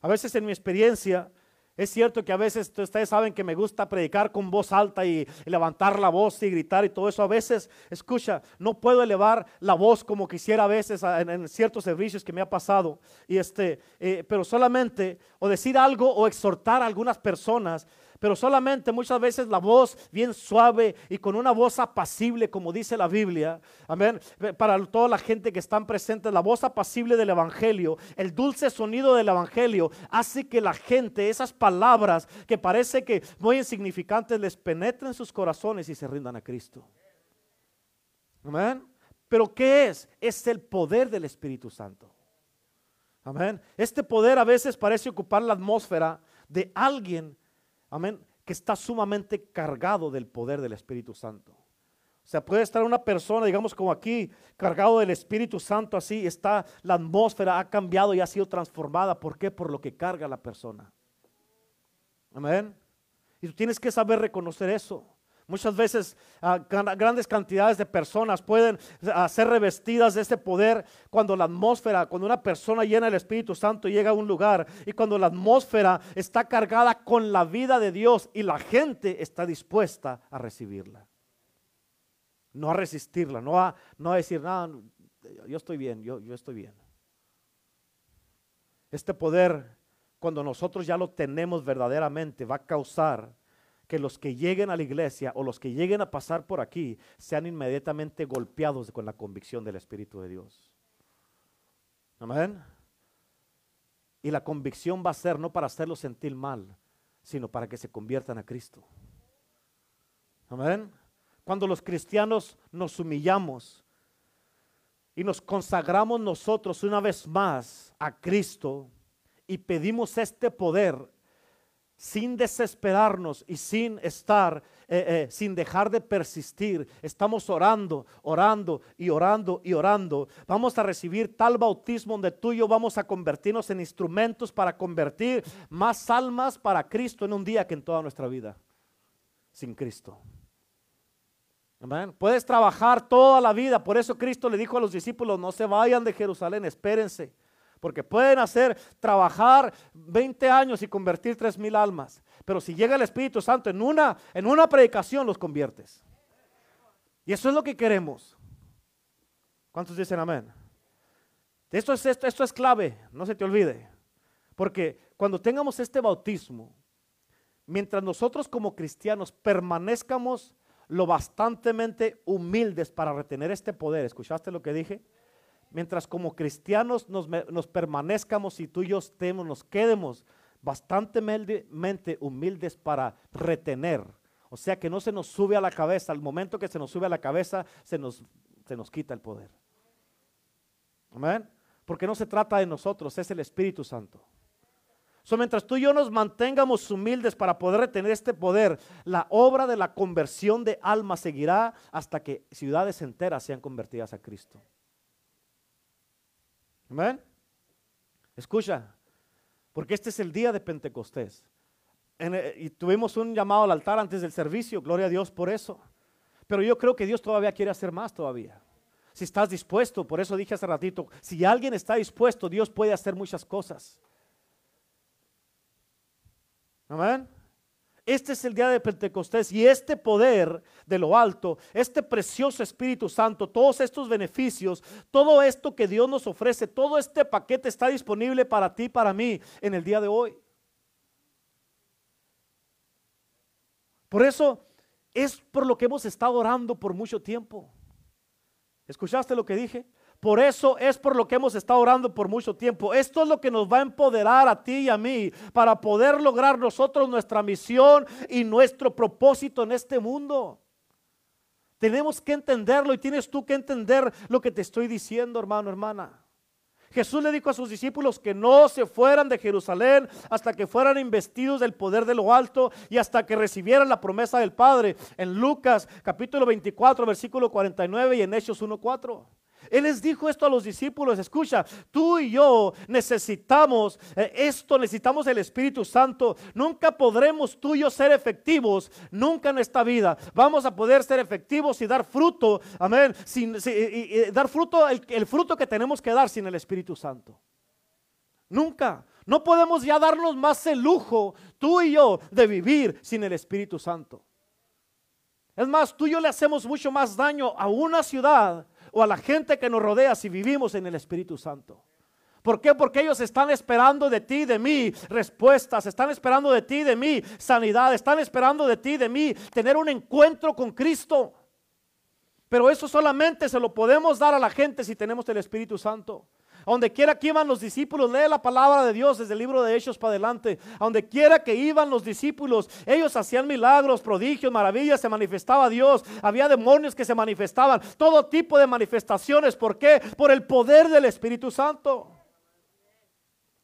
A veces en mi experiencia, es cierto que a veces ustedes saben que me gusta predicar con voz alta y, levantar la voz y gritar y todo eso. A veces, escucha, no puedo elevar la voz como quisiera a veces en, ciertos servicios que me ha pasado. Y este, eh, pero solamente o decir algo o exhortar a algunas personas pero solamente muchas veces la voz bien suave y con una voz apacible, como dice la Biblia, amén, para toda la gente que están presentes, la voz apacible del Evangelio, el dulce sonido del Evangelio, hace que la gente, esas palabras que parece que muy insignificantes, les penetren sus corazones y se rindan a Cristo. Amén. Pero ¿qué es? Es el poder del Espíritu Santo. Amén. Este poder a veces parece ocupar la atmósfera de alguien amén, que está sumamente cargado del poder del Espíritu Santo. O sea, puede estar una persona, digamos como aquí, cargado del Espíritu Santo, así está, la atmósfera ha cambiado y ha sido transformada. ¿Por qué? Por lo que carga la persona. Amén. Y tú tienes que saber reconocer eso. Muchas veces ah, grandes cantidades de personas pueden ah, ser revestidas de este poder cuando la atmósfera, cuando una persona llena el Espíritu Santo llega a un lugar y cuando la atmósfera está cargada con la vida de Dios y la gente está dispuesta a recibirla. No a resistirla, no a, no decir, no, yo estoy bien, yo, yo estoy bien. Este poder, cuando nosotros ya lo tenemos verdaderamente, va a causar que los que lleguen a la iglesia o los que lleguen a pasar por aquí sean inmediatamente golpeados con la convicción del Espíritu de Dios. Amén. Y la convicción va a ser no para hacerlos sentir mal, sino para que se conviertan a Cristo. Amén. Cuando los cristianos nos humillamos y nos consagramos nosotros una vez más a Cristo y pedimos este poder sin desesperarnos y sin estar, eh, eh, sin dejar de persistir, estamos orando, orando y orando y orando, vamos a recibir tal bautismo donde tú y yo vamos a convertirnos en instrumentos para convertir más almas para Cristo en un día que en toda nuestra vida, sin Cristo. Puedes trabajar toda la vida, por eso Cristo le dijo a los discípulos, no se vayan de Jerusalén, espérense porque pueden hacer trabajar 20 años y convertir 3 mil almas. Pero si llega el Espíritu Santo en una, en una predicación, los conviertes. Y eso es lo que queremos. ¿Cuántos dicen amén? Esto es, esto, esto es clave, no se te olvide. Porque cuando tengamos este bautismo, mientras nosotros como cristianos permanezcamos lo bastantemente humildes para retener este poder, ¿escuchaste lo que dije? Mientras como cristianos nos, permanezcamos y tú y yo estemos, nos quedemos bastante humildes para retener. O sea que no se nos sube a la cabeza, al momento que se nos sube a la cabeza, se nos, se nos quita el poder. Amén. Porque no se trata de nosotros, es el Espíritu Santo. So, mientras tú y yo nos mantengamos humildes para poder retener este poder, la obra de la conversión de alma seguirá hasta que ciudades enteras sean convertidas a Cristo. Amén. Escucha, porque este es el día de Pentecostés. Eh, y tuvimos un llamado al altar antes del servicio, gloria a Dios por eso. Pero yo creo que Dios todavía quiere hacer más todavía. Si estás dispuesto, por eso dije hace ratito, si alguien está dispuesto, Dios puede hacer muchas cosas. Amén. Este es el día de Pentecostés y este poder de lo alto, este precioso Espíritu Santo, todos estos beneficios, todo esto que Dios nos ofrece, todo este paquete está disponible para ti, para mí, en el día de hoy. Por eso es por lo que hemos estado orando por mucho tiempo. ¿Escuchaste lo que dije? Por eso es por lo que hemos estado orando por mucho tiempo. Esto es lo que nos va a empoderar a ti y a mí para poder lograr nosotros nuestra misión y nuestro propósito en este mundo. Tenemos que entenderlo y tienes tú que entender lo que te estoy diciendo, hermano, hermana. Jesús le dijo a sus discípulos que no se fueran de Jerusalén hasta que fueran investidos del poder de lo alto y hasta que recibieran la promesa del Padre. En Lucas capítulo 24, versículo 49 y en Hechos 1.4. Él les dijo esto a los discípulos, escucha, tú y yo necesitamos eh, esto, necesitamos el Espíritu Santo. Nunca podremos tú y yo ser efectivos, nunca en esta vida. Vamos a poder ser efectivos y dar fruto, amén, sin, y, dar fruto, el, el fruto que tenemos que dar sin el Espíritu Santo. Nunca. No podemos ya darnos más el lujo, tú y yo, de vivir sin el Espíritu Santo. Es más, tú y yo le hacemos mucho más daño a una ciudad o a la gente que nos rodea si vivimos en el Espíritu Santo. ¿Por qué? Porque ellos están esperando de ti, de mí, respuestas, están esperando de ti, de mí, sanidad, están esperando de ti, de mí, tener un encuentro con Cristo. Pero eso solamente se lo podemos dar a la gente si tenemos el Espíritu Santo. A donde quiera que iban los discípulos, lee la palabra de Dios desde el libro de Hechos para adelante. A donde quiera que iban los discípulos, ellos hacían milagros, prodigios, maravillas, se manifestaba Dios. Había demonios que se manifestaban, todo tipo de manifestaciones. ¿Por qué? Por el poder del Espíritu Santo.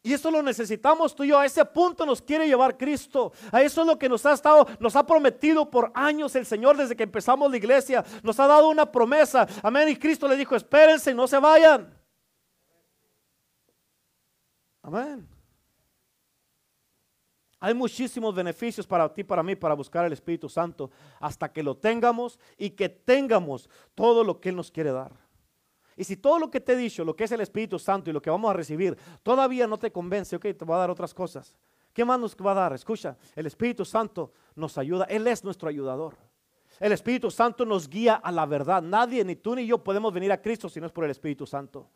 Y eso lo necesitamos tú y yo. A ese punto nos quiere llevar Cristo. A eso es lo que nos ha estado, nos ha prometido por años el Señor desde que empezamos la iglesia. Nos ha dado una promesa. Amén. Y Cristo le dijo, espérense, no se vayan. Amén. Hay muchísimos beneficios para ti, para mí, para buscar el Espíritu Santo, hasta que lo tengamos y que tengamos todo lo que Él nos quiere dar. Y si todo lo que te he dicho, lo que es el Espíritu Santo y lo que vamos a recibir, todavía no te convence, ok, te va a dar otras cosas. ¿Qué más nos va a dar? Escucha, el Espíritu Santo nos ayuda, Él es nuestro ayudador. El Espíritu Santo nos guía a la verdad. Nadie, ni tú ni yo, podemos venir a Cristo si no es por el Espíritu Santo.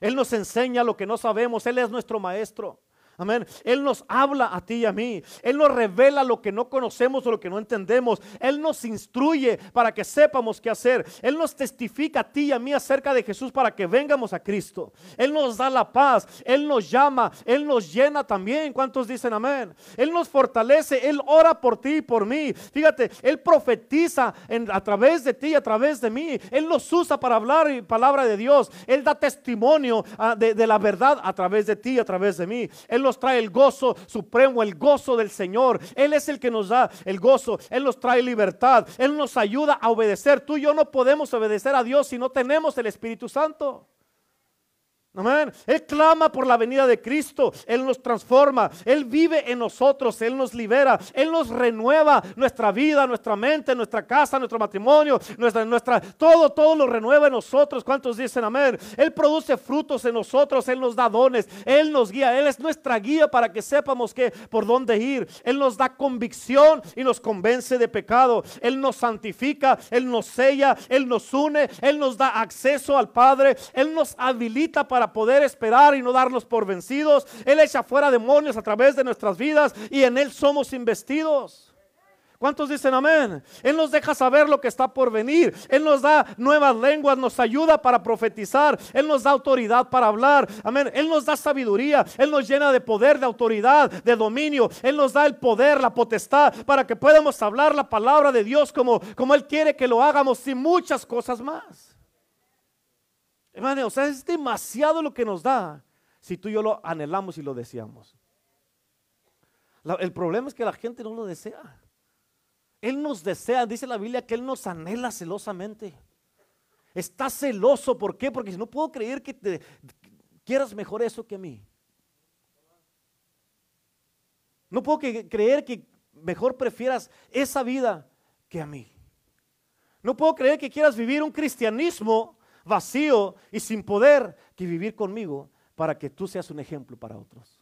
Él nos enseña lo que no sabemos. Él es nuestro maestro. Amén. Él nos habla a ti y a mí. Él nos revela lo que no conocemos o lo que no entendemos. Él nos instruye para que sepamos qué hacer. Él nos testifica a ti y a mí acerca de Jesús para que vengamos a Cristo. Él nos da la paz. Él nos llama. Él nos llena también. ¿Cuántos dicen amén? Él nos fortalece. Él ora por ti y por mí. Fíjate, Él profetiza a través de ti y a través de mí. Él nos usa para hablar palabra de Dios. Él da testimonio ah, de, la verdad a través de ti y a través de mí. Nos trae el gozo supremo, el gozo del Señor. Él es el que nos da el gozo. Él nos trae libertad. Él nos ayuda a obedecer. Tú y yo no podemos obedecer a Dios si no tenemos el Espíritu Santo. Amén. Él clama por la venida de Cristo. Él nos transforma. Él vive en nosotros. Él nos libera. Él nos renueva nuestra vida, nuestra mente, nuestra casa, nuestro matrimonio, nuestra, nuestra, todo, todo lo renueva en nosotros. ¿Cuántos dicen amén? Él produce frutos en nosotros. Él nos da dones. Él nos guía. Él es nuestra guía para que sepamos que por dónde ir. Él nos da convicción y nos convence de pecado. Él nos santifica. Él nos sella. Él nos une. Él nos da acceso al Padre. Él nos habilita para poder esperar y no darnos por vencidos. Él echa fuera demonios a través de nuestras vidas y en Él somos investidos. ¿Cuántos dicen amén? Él nos deja saber lo que está por venir. Él nos da nuevas lenguas, nos ayuda para profetizar. Él nos da autoridad para hablar. Amén. Él nos da sabiduría. Él nos llena de poder, de autoridad, de dominio. Él nos da el poder, la potestad para que podamos hablar la palabra de Dios como, como Él quiere que lo hagamos y muchas cosas más. Hermano, o sea, es demasiado lo que nos da si tú y yo lo anhelamos y lo deseamos. el problema es que la gente no lo desea. Él nos desea, dice la Biblia, que Él nos anhela celosamente. Está celoso, ¿por qué? Porque no puedo creer que quieras mejor eso que a mí. No puedo creer que mejor prefieras esa vida que a mí. No puedo creer que quieras vivir un cristianismo vacío y sin poder que vivir conmigo para que tú seas un ejemplo para otros.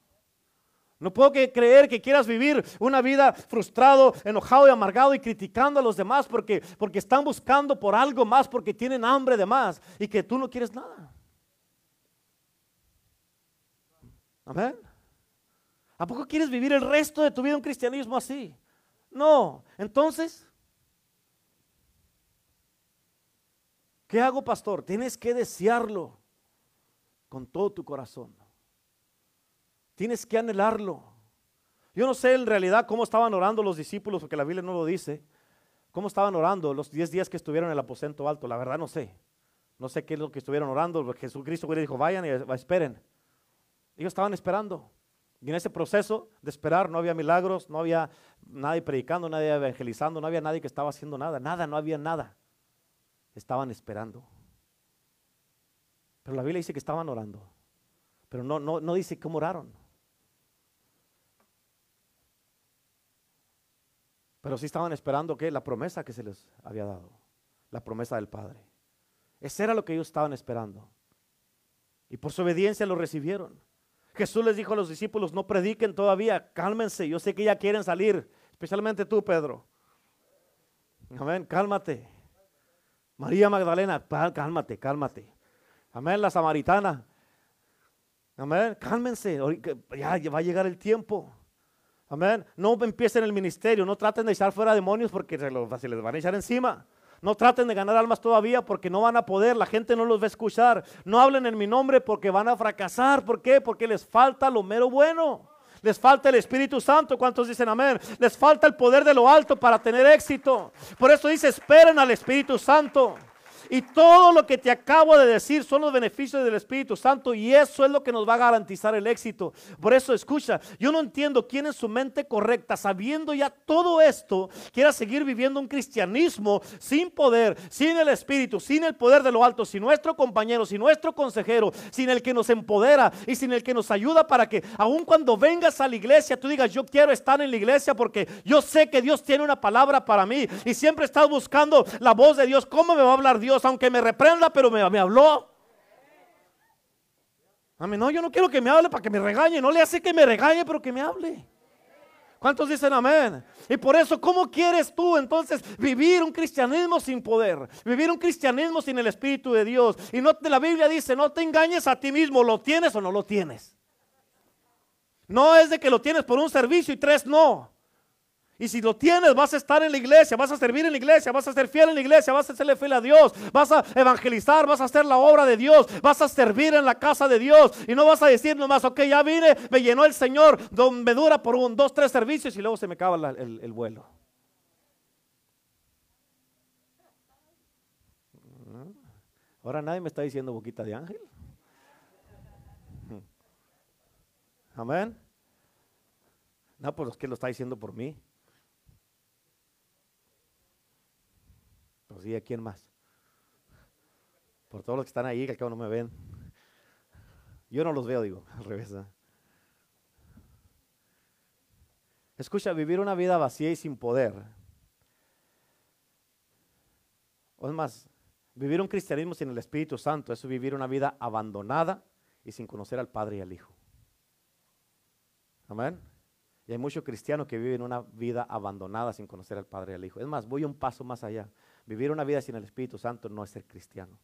No puedo creer que quieras vivir una vida frustrado, enojado y amargado y criticando a los demás porque, porque están buscando por algo más, porque tienen hambre de más y que tú no quieres nada. Amén. ¿A poco quieres vivir el resto de tu vida un cristianismo así? No. Entonces, ¿Qué hago, pastor? Tienes que desearlo. con todo tu corazón. Tienes que anhelarlo. Yo no sé en realidad cómo estaban orando los discípulos, porque la Biblia no lo dice. ¿Cómo estaban orando los 10 días que estuvieron en el aposento alto? La verdad no sé. No sé qué es lo que estuvieron orando. Jesucristo le dijo, vayan y esperen. Ellos estaban esperando. Y en ese proceso de esperar no había milagros, no había nadie predicando, nadie evangelizando, no había nadie que estaba haciendo nada. Nada, no había nada. Estaban esperando. Pero la Biblia dice que estaban orando. Pero no, no, no dice cómo oraron. Pero sí estaban esperando que la promesa que se les había dado, la promesa del Padre. Ese era lo que ellos estaban esperando. Y por su obediencia lo recibieron. Jesús les dijo a los discípulos, no prediquen todavía, cálmense, yo sé que ya quieren salir, especialmente tú, Pedro. Amén, cálmate. María Magdalena, cálmate, cálmate. Amén, la samaritana. Amén, cálmense, ya va a llegar el tiempo. Amén. No empiecen el ministerio, no traten de echar fuera demonios porque se, les van a echar encima. No traten de ganar almas todavía porque no van a poder, la gente no los va a escuchar. No hablen en mi nombre porque van a fracasar. ¿Por qué? Porque les falta lo mero bueno. Les falta el Espíritu Santo. ¿Cuántos dicen amén? Les falta el poder de lo alto para tener éxito. Por eso dice, esperen al Espíritu Santo. Y todo lo que te acabo de decir son los beneficios del Espíritu Santo y eso es lo que nos va a garantizar el éxito. Por eso escucha, yo no entiendo quién en su mente correcta, sabiendo ya todo esto, quiera seguir viviendo un cristianismo sin poder, sin el Espíritu, sin el poder de lo alto, sin nuestro compañero, sin nuestro consejero, sin el que nos empodera y sin el que nos ayuda para que aun cuando vengas a la iglesia, tú digas, yo quiero estar en la iglesia porque yo sé que Dios tiene una palabra para mí y siempre estás buscando la voz de Dios. ¿Cómo me va a hablar Dios? Aunque me reprenda, pero me, me habló. A mí no, yo no quiero que me hable para que me regañe. No le hace que me regañe, pero que me hable. ¿Cuántos dicen amén? Y por eso, ¿cómo quieres tú entonces vivir un cristianismo sin poder? Vivir un cristianismo sin el Espíritu de Dios. Y no, la Biblia dice, no te engañes a ti mismo, ¿lo tienes o no lo tienes? No es de que lo tienes por un servicio y tres no. Y si lo tienes, vas a estar en la iglesia, vas a servir en la iglesia, vas a ser fiel en la iglesia, vas a serle fiel a Dios, vas a evangelizar, vas a hacer la obra de Dios, vas a servir en la casa de Dios. Y no vas a decir nomás, ok, ya vine, me llenó el Señor, me dura por un, dos, tres servicios y luego se me acaba el, el vuelo. Ahora nadie me está diciendo boquita de ángel. Amén. No, pues es que lo está diciendo por mí. Sí, ¿a quién más? Por todos los que están ahí, que al no me ven. Yo no los veo, digo, <laughs> al revés. Escucha, vivir una vida vacía y sin poder. Es más, vivir un cristianismo sin el Espíritu Santo, es vivir una vida abandonada y sin conocer al Padre y al Hijo. Amén. Y hay muchos cristianos que viven una vida abandonada sin conocer al Padre y al Hijo. Es más, voy un paso más allá. Vivir una vida sin el Espíritu Santo no es ser cristiano,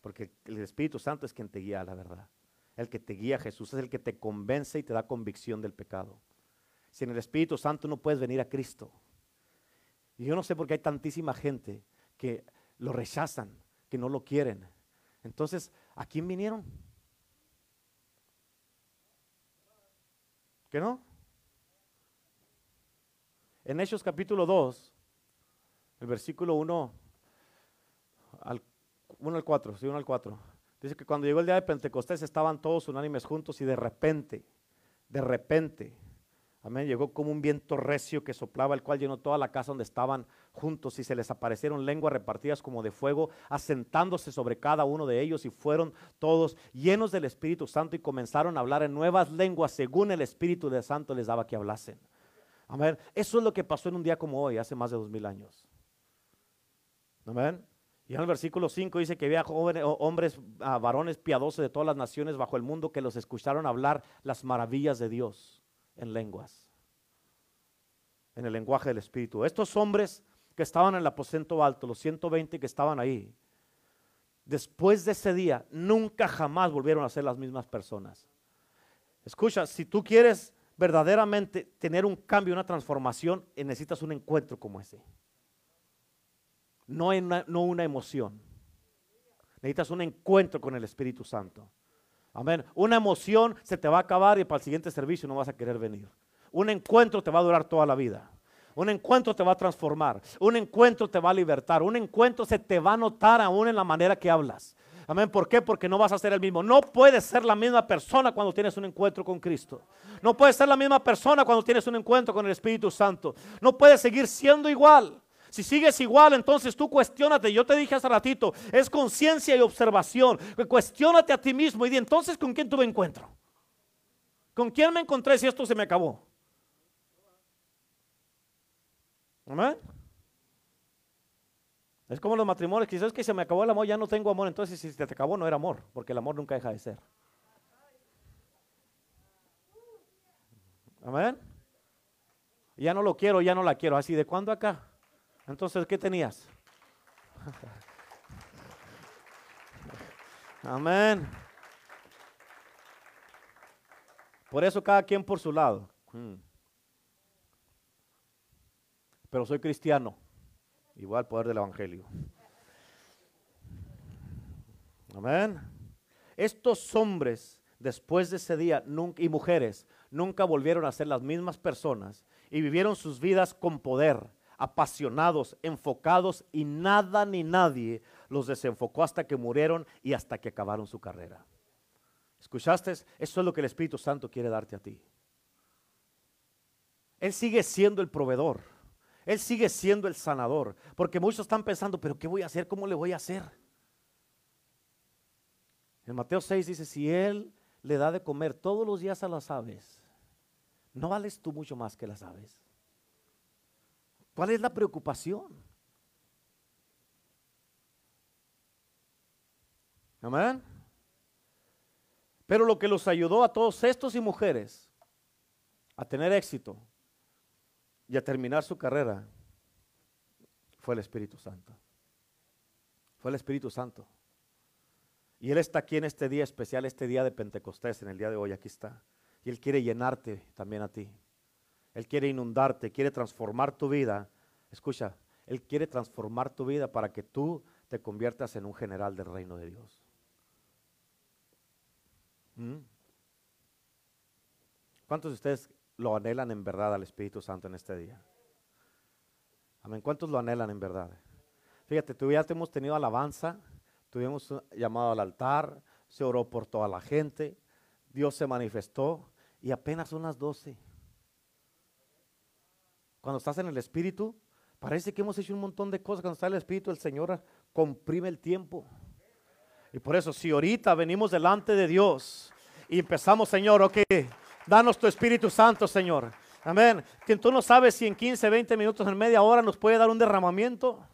porque el Espíritu Santo es quien te guía a la verdad. El que te guía a Jesús es el que te convence y te da convicción del pecado. Sin el Espíritu Santo no puedes venir a Cristo. Y yo no sé por qué hay tantísima gente que lo rechazan, que no lo quieren. Entonces, ¿a quién vinieron? ¿Que no? En Hechos capítulo 2, el versículo 1 al, 1 al 4, sí, 1 al 4. Dice que cuando llegó el día de Pentecostés estaban todos unánimes juntos y de repente, de repente, amén, llegó como un viento recio que soplaba, el cual llenó toda la casa donde estaban juntos y se les aparecieron lenguas repartidas como de fuego, asentándose sobre cada uno de ellos y fueron todos llenos del Espíritu Santo y comenzaron a hablar en nuevas lenguas según el Espíritu Santo les daba que hablasen. Amén. Eso es lo que pasó en un día como hoy, hace más de dos mil años. Amén. Y en el versículo 5 dice que había jóvenes, hombres, ah, varones piadosos de todas las naciones bajo el mundo que los escucharon hablar las maravillas de Dios en lenguas, en el lenguaje del Espíritu. Estos hombres que estaban en el aposento alto, los 120 que estaban ahí, después de ese día, nunca jamás volvieron a ser las mismas personas. Escucha, si tú quieres verdaderamente tener un cambio, una transformación, necesitas un encuentro como ese. No una, no una emoción. Necesitas un encuentro con el Espíritu Santo. Amén. Una emoción se te va a acabar y para el siguiente servicio no vas a querer venir. Un encuentro te va a durar toda la vida. Un encuentro te va a transformar. Un encuentro te va a libertar. Un encuentro se te va a notar aún en la manera que hablas. Amén. ¿Por qué? Porque no vas a ser el mismo. No puedes ser la misma persona cuando tienes un encuentro con Cristo. No puedes ser la misma persona cuando tienes un encuentro con el Espíritu Santo. No puedes seguir siendo igual. Si sigues igual, entonces tú cuestionate. Yo te dije hace ratito, es conciencia y observación. Cuestiónate a ti mismo y di entonces con quién tuve encuentro. ¿Con quién me encontré si esto se me acabó? Amén. Es como los matrimonios, quizás que se me acabó el amor, ya no tengo amor, entonces si se te acabó no era amor, porque el amor nunca deja de ser. Amén. Ya no lo quiero, ya no la quiero. Así, ¿de cuándo acá? Entonces, ¿qué tenías? <laughs> Amén. Por eso cada quien por su lado. Hmm. Pero soy cristiano. Igual poder del Evangelio. Amén. Estos hombres, después de ese día, y mujeres, nunca volvieron a ser las mismas personas y vivieron sus vidas con poder apasionados, enfocados y nada ni nadie los desenfocó hasta que murieron y hasta que acabaron su carrera. ¿Escuchaste? Eso es lo que el Espíritu Santo quiere darte a ti. Él sigue siendo el proveedor. Él sigue siendo el sanador. Porque muchos están pensando, pero ¿qué voy a hacer? ¿Cómo le voy a hacer? En Mateo 6 dice, si Él le da de comer todos los días a las aves, ¿no vales tú mucho más que las aves? ¿Cuál es la preocupación? Amén. Pero lo que los ayudó a todos estos y mujeres a tener éxito y a terminar su carrera fue el Espíritu Santo. Fue el Espíritu Santo. Y Él está aquí en este día especial, este día de Pentecostés, en el día de hoy, aquí está. Y Él quiere llenarte también a ti. Él quiere inundarte, quiere transformar tu vida. Escucha, Él quiere transformar tu vida para que tú te conviertas en un general del reino de Dios. ¿Mm? ¿Cuántos de ustedes lo anhelan en verdad al Espíritu Santo en este día? Amén. ¿Cuántos lo anhelan en verdad? Fíjate, tú ya hemos tenido alabanza, tuvimos llamado al altar, se oró por toda la gente, Dios se manifestó y apenas son las 12. Cuando estás en el Espíritu, parece que hemos hecho un montón de cosas. Cuando está el Espíritu, el Señor comprime el tiempo. Y por eso, si ahorita venimos delante de Dios y empezamos, Señor, ok, danos tu Espíritu Santo, Señor. Amén. Que tú no sabes si en 15, 20 minutos, en media hora nos puede dar un derramamiento.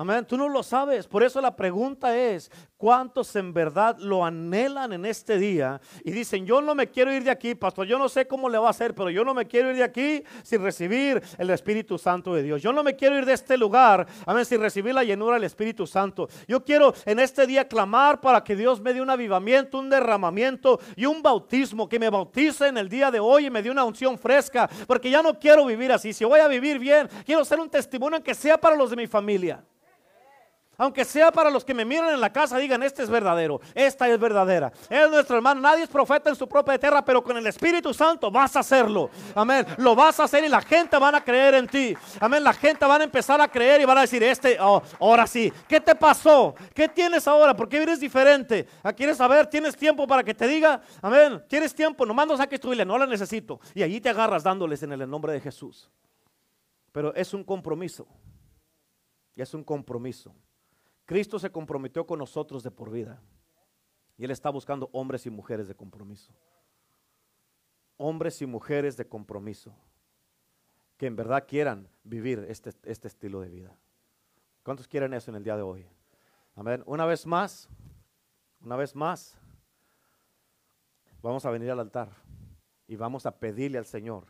Amén. Tú no lo sabes. Por eso la pregunta es, ¿cuántos en verdad lo anhelan en este día? Y dicen, yo no me quiero ir de aquí, pastor. Yo no sé cómo le va a hacer, pero yo no me quiero ir de aquí sin recibir el Espíritu Santo de Dios. Yo no me quiero ir de este lugar, amén, sin recibir la llenura del Espíritu Santo. Yo quiero en este día clamar para que Dios me dé un avivamiento, un derramamiento y un bautismo, que me bautice en el día de hoy y me dé una unción fresca, porque ya no quiero vivir así. Si voy a vivir bien, quiero ser un testimonio que sea para los de mi familia. Aunque sea para los que me miran en la casa, digan, este es verdadero, esta es verdadera. Es nuestro hermano, nadie es profeta en su propia tierra, pero con el Espíritu Santo vas a hacerlo. Amén. Lo vas a hacer y la gente van a creer en ti. Amén. La gente van a empezar a creer y van a decir, este, oh, ahora sí. ¿Qué te pasó? ¿Qué tienes ahora? ¿Por qué eres diferente? ¿Ah, ¿Quieres saber? ¿Tienes tiempo para que te diga? Amén. ¿Tienes tiempo? Nomás no saques tu Biblia, no la necesito. Y allí te agarras dándoles en el nombre de Jesús. Pero es un compromiso. Y es un compromiso. Cristo se comprometió con nosotros de por vida. Y Él está buscando hombres y mujeres de compromiso. Hombres y mujeres de compromiso. Que en verdad quieran vivir este, este estilo de vida. ¿Cuántos quieren eso en el día de hoy? Amén. Una vez más, una vez más, vamos a venir al altar y vamos a pedirle al Señor